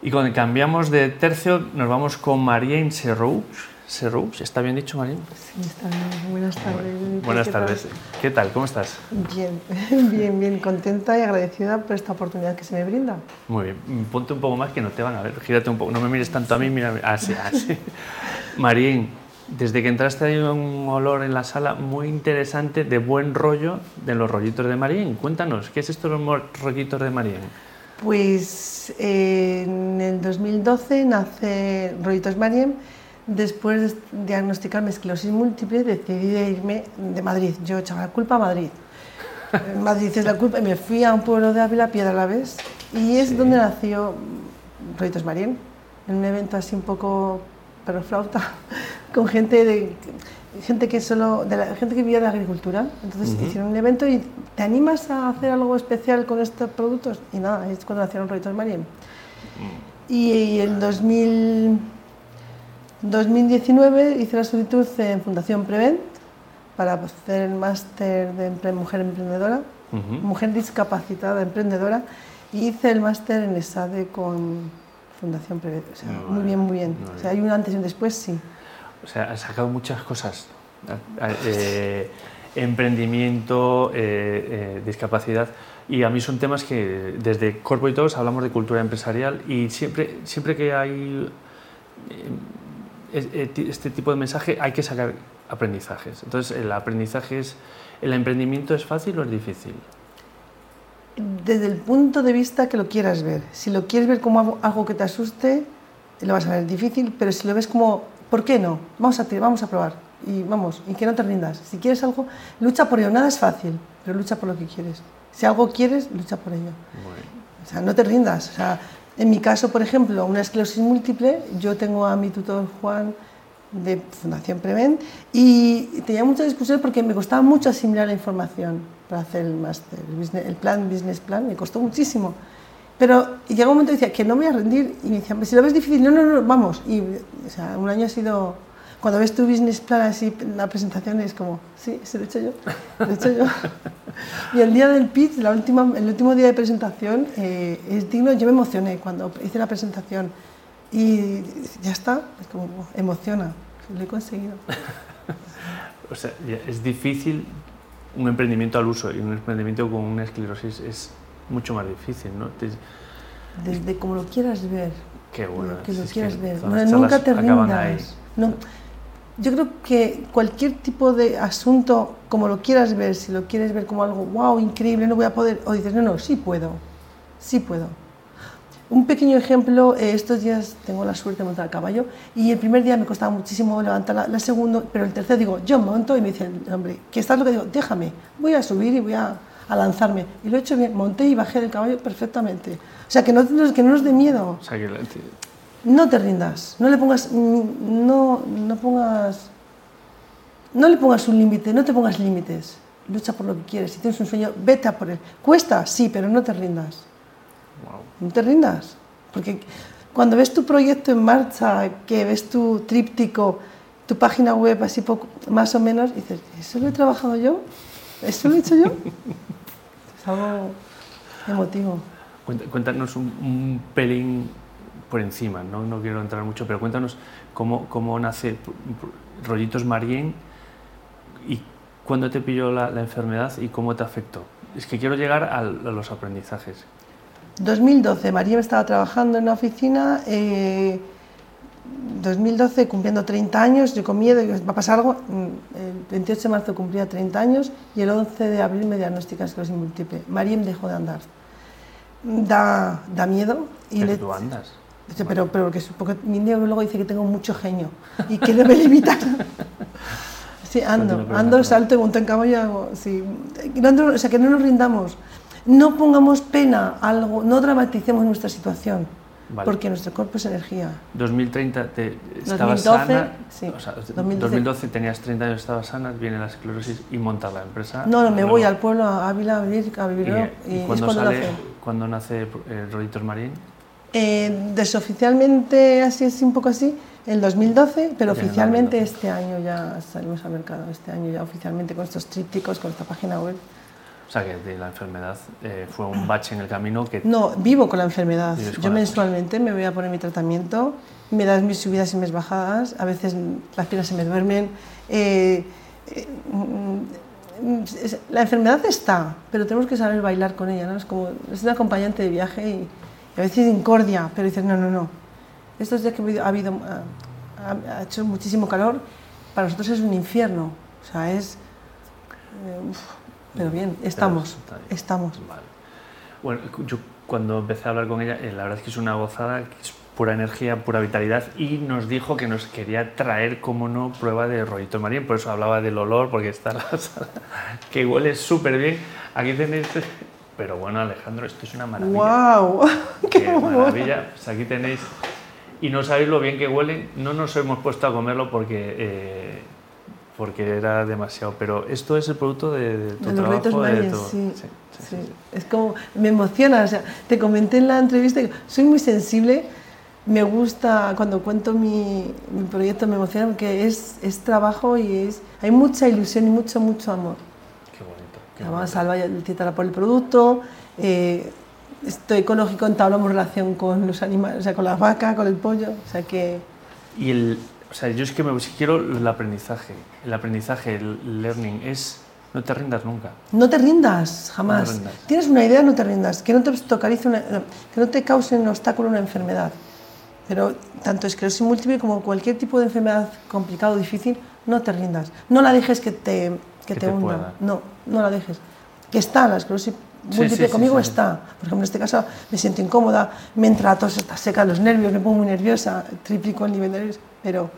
Y cuando cambiamos de tercio, nos vamos con Marien Serroux. Serroux, ¿está bien dicho, Marien? Sí, está bien. Buenas tardes. Buenas ¿Qué tardes. ¿Qué tal? ¿Cómo estás? Bien, bien, bien. Contenta y agradecida por esta oportunidad que se me brinda. Muy bien. Ponte un poco más que no te van a ver. Gírate un poco. No me mires tanto a mí, mira. Así, así. Marien, desde que entraste hay un olor en la sala muy interesante de buen rollo de los rollitos de Marien. Cuéntanos, ¿qué es esto de los rollitos de Marien? Pues eh, en el 2012 nace Rollitos Mariem. Después de diagnosticarme esclerosis múltiple, decidí de irme de Madrid. Yo echaba la culpa a Madrid. Madrid es la culpa. Y me fui a un pueblo de Ávila, Piedra la Vez, y es Sí. donde nació Rollitos Mariem. En un evento así un poco pero flauta, con gente de gente que solo de la gente que vivía de la agricultura. Entonces Ujú. hicieron un evento y te animas a hacer algo especial con estos productos y nada, es cuando nacieron Rollitos Mariem. Y en 2000, 2019 hice la solicitud en Fundación Prevent para hacer el máster de empre- mujer emprendedora, Ujú. mujer discapacitada emprendedora, y hice el máster en ESADE con Fundación Prevent. O sea, Muy muy bien, muy bien. muy O sea, hay un antes y un después, sí. O sea, has sacado muchas cosas. Eh, emprendimiento, eh, eh, discapacidad. Y a mí son temas que desde Corpo y Todos hablamos de cultura empresarial y siempre, siempre que hay este tipo de mensaje hay que sacar aprendizajes. Entonces, ¿el aprendizaje es, el emprendimiento es fácil o es difícil? Desde el punto de vista que lo quieras ver. Si lo quieres ver como algo que te asuste, lo vas a ver difícil, pero si lo ves como, ¿por qué no? Vamos a, ti- vamos a probar y vamos, y que no te rindas. Si quieres algo, lucha por ello. Nada es fácil, pero lucha por lo que quieres. Si algo quieres, lucha por ello. O sea, no te rindas. O sea, en mi caso, por ejemplo, una esclerosis múltiple, yo tengo a mi tutor Juan de Fundación Prevent y tenía mucha discusión porque me costaba mucho asimilar la información para hacer el máster, el, business- el plan, business plan, me costó muchísimo. Pero llega un momento y decía que no me voy a rendir y me decía, si lo ves difícil, no, no, no, vamos. Y o sea, un año ha sido, cuando ves tu business plan así, la presentación es como, sí, se lo he hecho yo, lo he hecho yo. Y el día del pitch, la última, el último día de presentación, eh, es digno, yo me emocioné cuando hice la presentación y ya está, es como, "Buah, emociona, lo he conseguido. O sea, es difícil un emprendimiento al uso y un emprendimiento con una esclerosis es mucho más difícil, ¿no? Te- Desde como lo quieras ver, Qué bueno. lo que lo quieras que ver, No, nunca te rindas. No, yo creo que cualquier tipo de asunto, como lo quieras ver, si lo quieres ver como algo, wow, increíble, no voy a poder, o dices, no, no, sí puedo, sí puedo. Un pequeño ejemplo, eh, estos días tengo la suerte de montar a caballo y el primer día me costaba muchísimo levantar la, la segundo, pero el tercer digo, yo monto y me dice el hombre, que estás lo que digo, déjame, voy a subir y voy a, a lanzarme. Y lo he hecho bien, monté y bajé del caballo perfectamente. O sea, que no, que no nos dé miedo. O sea, que la- No te rindas, no le pongas, no, no pongas, no le pongas un límite, no te pongas límites. Lucha por lo que quieres. Si tienes un sueño, vete a por él. Cuesta, sí, pero no te rindas. wow. No te rindas, porque cuando ves tu proyecto en marcha, que ves tu tríptico, tu página web así poco, más o menos, dices, ¿eso lo he trabajado yo? ¿Eso lo he hecho yo? es algo emotivo. Cuéntanos un, un pelín por encima, ¿no? no quiero entrar mucho, pero cuéntanos cómo, cómo nace Rollitos Marien y cuándo te pilló la, la enfermedad y cómo te afectó. Es que quiero llegar al- a, los aprendizajes. 2012, María estaba trabajando en una oficina. eh, 2012, cumpliendo 30 años, yo con miedo, va a pasar algo. mm, El 28 de marzo cumplía 30 años y el 11 de abril me diagnostican esclerosis múltiple. María dejó de andar. Da, da miedo. Y Pero le- tú andas. Dice, pero, pero que, porque mi neurólogo dice que tengo mucho genio y que no me limitan. Sí, ando, ando, salto y monto en caballo. hago- sí. No, no, o sea, que no nos rindamos. No pongamos pena a algo, no dramaticemos nuestra situación, Vale. porque nuestro cuerpo es energía. 2030 te, estabas 2012, sana. sí. O sea, 2012. 2012 tenías 30 años, estabas sana, viene la esclerosis y montas la empresa. No, no, me Luego- voy al pueblo a Ávila a vivir, a vivir ¿Y, y y es cuando sale, nace. cuándo nace eh, Rollitos Marín? Eh, desoficialmente, así es un poco así, el 2012, pero Ya oficialmente 2012. este año ya salimos al mercado, este año ya oficialmente con estos trípticos, con esta página web. O sea, que de la enfermedad eh, fue un bache en el camino que... No, vivo con la enfermedad. Con Yo la- mensualmente me voy a poner mi tratamiento, me das mis subidas y mis bajadas, a veces las piernas se me duermen. eh, eh, mm, es- la enfermedad está, pero tenemos que saber bailar con ella, ¿no? Es como, es un acompañante de viaje y, y a veces incordia, pero dices, no, no, no. Estos días que ha habido, ha, hecho muchísimo calor, para nosotros es un infierno. O sea, es... uf, pero bien, estamos, está bien. estamos. Vale. Bueno, yo cuando empecé a hablar con ella, eh, la verdad es que es una gozada, que es pura energía, pura vitalidad, y nos dijo que nos quería traer, como no, prueba de rollito marín, por eso hablaba del olor, porque está la sala, que huele súper bien. Aquí tenéis... Pero bueno, Alejandro, esto es una maravilla. ¡Wow! ¡Qué maravilla! Pues aquí tenéis... Y no sabéis lo bien que huelen, no nos hemos puesto a comerlo porque... eh, porque era demasiado, pero esto es el producto de, de tu De los retos trabajo, de Mayas, tu- sí, sí, sí. Es como, me emociona, o sea, te comenté en la entrevista que soy muy sensible, me gusta, cuando cuento mi, mi proyecto me emociona porque es, es trabajo y es, hay mucha ilusión y mucho, mucho amor. Qué bonito. qué bonito. Salva titula por el producto, eh, esto ecológico entablamos relación con los animales, o sea, con la vaca, con el pollo, o sea que... Y el, o sea, yo es que me si quiero el aprendizaje, el aprendizaje, el learning es no te rindas nunca. No te rindas, jamás. No te rindas. Tienes una idea, no te rindas. Que no te obstaculice una- que no te cause un obstáculo una enfermedad. Pero tanto esclerosis múltiple como cualquier tipo de enfermedad complicada o difícil, no te rindas. No la dejes que te, que Que te te hunda. No, no la dejes. Que está, la esclerosis múltiple sí, sí, conmigo sí, está. Por ejemplo, en este caso me siento incómoda, me entra la tos, está seca los nervios, me pongo muy nerviosa, triplico el nivel de nervios. Pero,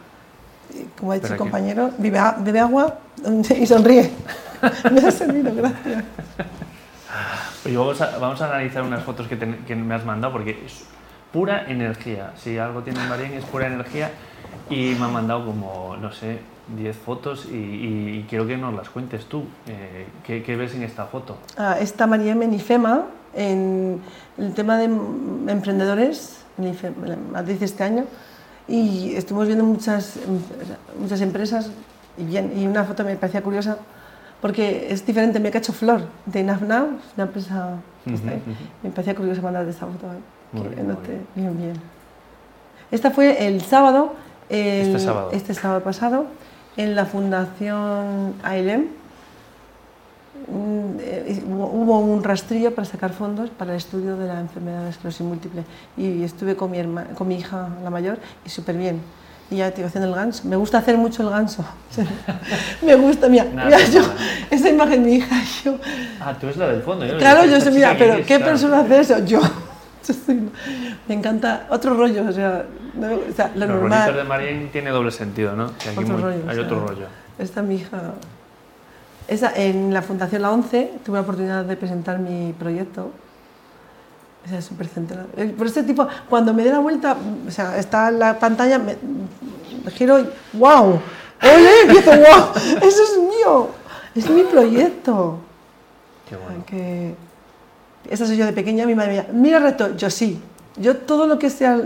eh, como ha dicho el compañero, bebe, agua y sonríe. me ha servido, gracias. Oye, vamos a, vamos a analizar unas fotos que, ten- que me has mandado porque es pura energía. Si algo tiene Marín es pura energía y me han mandado como, no sé, 10 fotos y, y- y quiero que nos las cuentes tú. Eh, ¿qué, qué ves en esta foto? Ah, está María Menifema en el tema de em- emprendedores Madrid este año y estuvimos viendo muchas, muchas empresas y, bien, y una foto me parecía curiosa porque es diferente, me ha hecho Flor de es una empresa que está ahí. Ujú, ujú. me parecía curioso mandar esta foto ahí, que bien, muy bien, bien. Esta fue el sábado, el- Este sábado. este sábado pasado, en la Fundación AILEM. Mm, eh, Hubo un rastrillo para sacar fondos para el estudio de la enfermedad de esclerosis múltiple y estuve con mi, herma- con mi hija, la mayor, y súper bien. Y ya te haciendo el ganso. Me gusta hacer mucho el ganso. me gusta, mira, Nada, mira yo, esa imagen de mi hija, yo, Ah, tú es la del fondo. yo- Claro, yo sé, mira, pero ¿qué persona hace eso? Yo. Me encanta otro rollo, o sea, no- o sea, lo Los normal. de Marín tiene doble sentido, ¿no? Que aquí Otro muy- rollo, hay o otro sea, rollo. Esta mi hija. Esa, en la Fundación La 11 tuve la oportunidad de presentar mi proyecto. Esa es súper central. Eh, Por este tipo, cuando me dé la vuelta, o sea, está en la pantalla, me, me giro y ¡wow! ¡Oye! Empiezo, ¡wow! ¡Eso es mío! Es mi proyecto. Qué bueno. que esa soy yo de pequeña, mi madre me decía, mira recto, yo sí, yo todo lo que sea,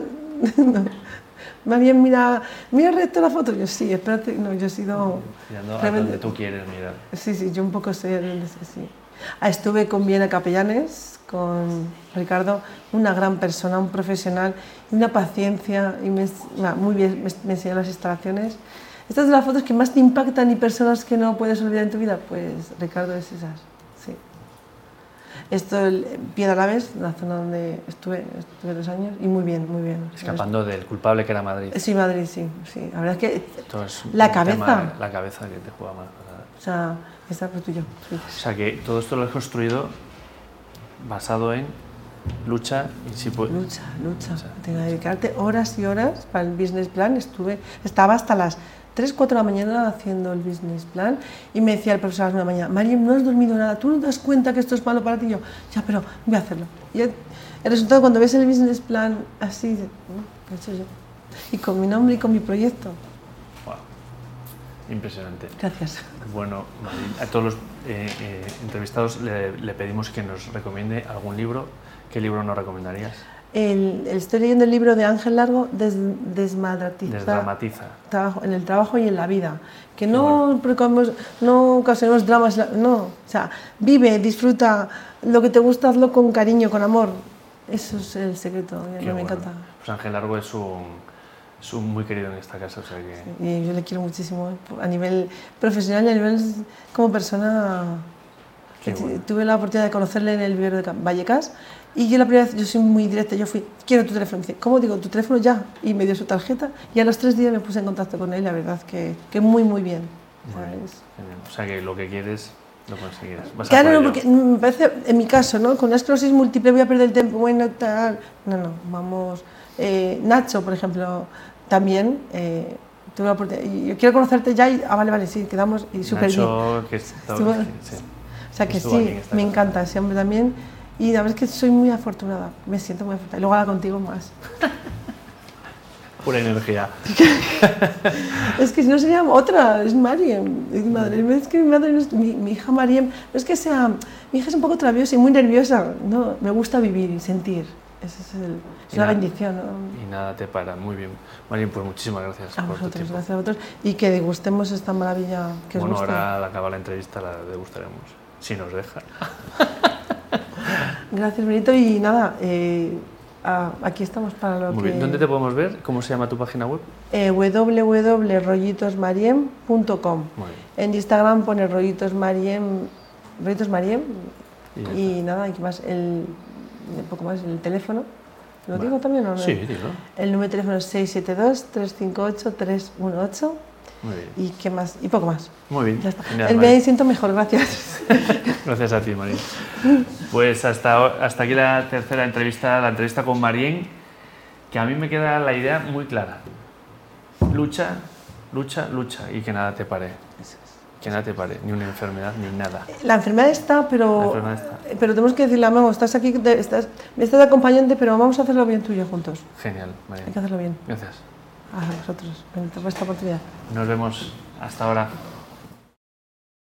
más bien mira, mira recto la foto, yo sí, espérate, no, yo he sido, Mirando a realmente- donde tú quieres mirar. sí, sí, yo un poco soy de ese, sí. Ah, estuve con Viena Capellanes, con Ricardo, una gran persona, un profesional, una paciencia, y me, muy bien, me, me enseñó las instalaciones. Estas de las fotos que más te impactan y personas que no puedes olvidar en tu vida, pues Ricardo es esas. Esto, el Piedra Laves, la zona donde estuve, estuve dos años, y muy bien, muy bien. Escapando del culpable que era Madrid. Sí, Madrid, sí, sí. La verdad es que, es La cabeza. tema- la cabeza que te juega. ¿verdad? o sea, esta fue tuyo. sí. O sea que todo esto lo has construido basado en lucha y si pu- Lucha, lucha. Lucha, Tengo que dedicarte horas y horas para el business plan. Estuve, estaba hasta las 3, 4 de la mañana haciendo el business plan y me decía el profesor a las 9 de la mañana, Mariam, no has dormido nada, tú no te das cuenta que esto es malo para ti. Y yo, ya, pero voy a hacerlo. Y el resultado, cuando ves el business plan así, dices, "Mm, lo he hecho yo. Y con mi nombre y con mi proyecto. Guau, Impresionante. Gracias. Bueno, Marín, a todos los eh, eh, entrevistados le, le pedimos que nos recomiende algún libro. ¿Qué libro nos recomendarías? El, estoy leyendo el libro de Ángel Largo, des, Desmadratiza. Desdramatiza. trabajo, en el trabajo y en la vida. Que no, precamos- no ocasionemos dramas, no. O sea, vive, disfruta lo que te gusta, hazlo con cariño, con amor. Eso es el secreto, Qué me bueno. encanta. Pues Ángel Largo es un, es un muy querido en esta casa, o sea que... Y yo le quiero muchísimo eh, a nivel profesional y a nivel como persona. Bueno. Tuve la oportunidad de conocerle en el vivero de Ca- Vallecas y yo la primera vez, yo soy muy directa, yo fui, quiero tu teléfono. Me dice, ¿cómo digo? Tu teléfono ya. Y me dio su tarjeta y a los tres días me puse en contacto con él la verdad que, que muy, muy bien. O sea que lo que quieres lo conseguirás. Claro, por no, porque me parece, en mi caso, ¿no? Con una esclerosis múltiple voy a perder el tiempo, bueno, tal. No, no, vamos. eh, Nacho, por ejemplo, también eh, tuve la oportunidad. Yo quiero conocerte ya y, ah, vale, vale, sí, quedamos y súper bien. Nacho, que está- Estuvo- sí. O sea que sí, me casa. encanta ese hombre también. Y la verdad es que soy muy afortunada, me siento muy afortunada. Y luego ahora contigo más. Pura energía. Es que si no sería otra, es Mariem. Es, madre, es que mi madre mi, mi hija Mariem, no es que sea, mi hija es un poco traviosa y muy nerviosa, no, me gusta vivir y sentir. Ese es, el- es una nada. bendición. ¿no? Y nada te para. Muy bien. Marín, pues muchísimas gracias A por tu vosotros, tiempo. gracias a vosotros. Y que degustemos esta maravilla que os bueno, ahora al acabar la entrevista la degustaremos. Si nos deja. Gracias, Benito. Y nada, eh, a- aquí estamos para lo Muy que... bien. ¿Dónde te podemos ver? ¿Cómo se llama tu página web? Eh, www.rollitosmariem.com. En Instagram pone rollitosmariem, rollitosmariem Y y nada, y qué más, el, un poco más, el teléfono. ¿Lo Vale. digo también o no? Sí, dilo. El número de teléfono es 672-358-318 Muy bien. y qué más, y poco más. Muy bien. Ya está. Me siento mejor, gracias. Gracias a ti, Marín. Pues hasta, hasta aquí la tercera entrevista, la entrevista con Marín, que a mí me queda la idea muy clara. Lucha, lucha, lucha y que nada te pare. Que nada te pare, ni una enfermedad, ni nada. La enfermedad está, La pero, enfermedad está. pero tenemos que decirle a Mamo, estás aquí, estás, me estás acompañante, pero vamos a hacerlo bien tú y yo juntos. Genial, Hay Marín. que hacerlo bien. Gracias. A vosotros, por esta oportunidad. Nos vemos hasta ahora.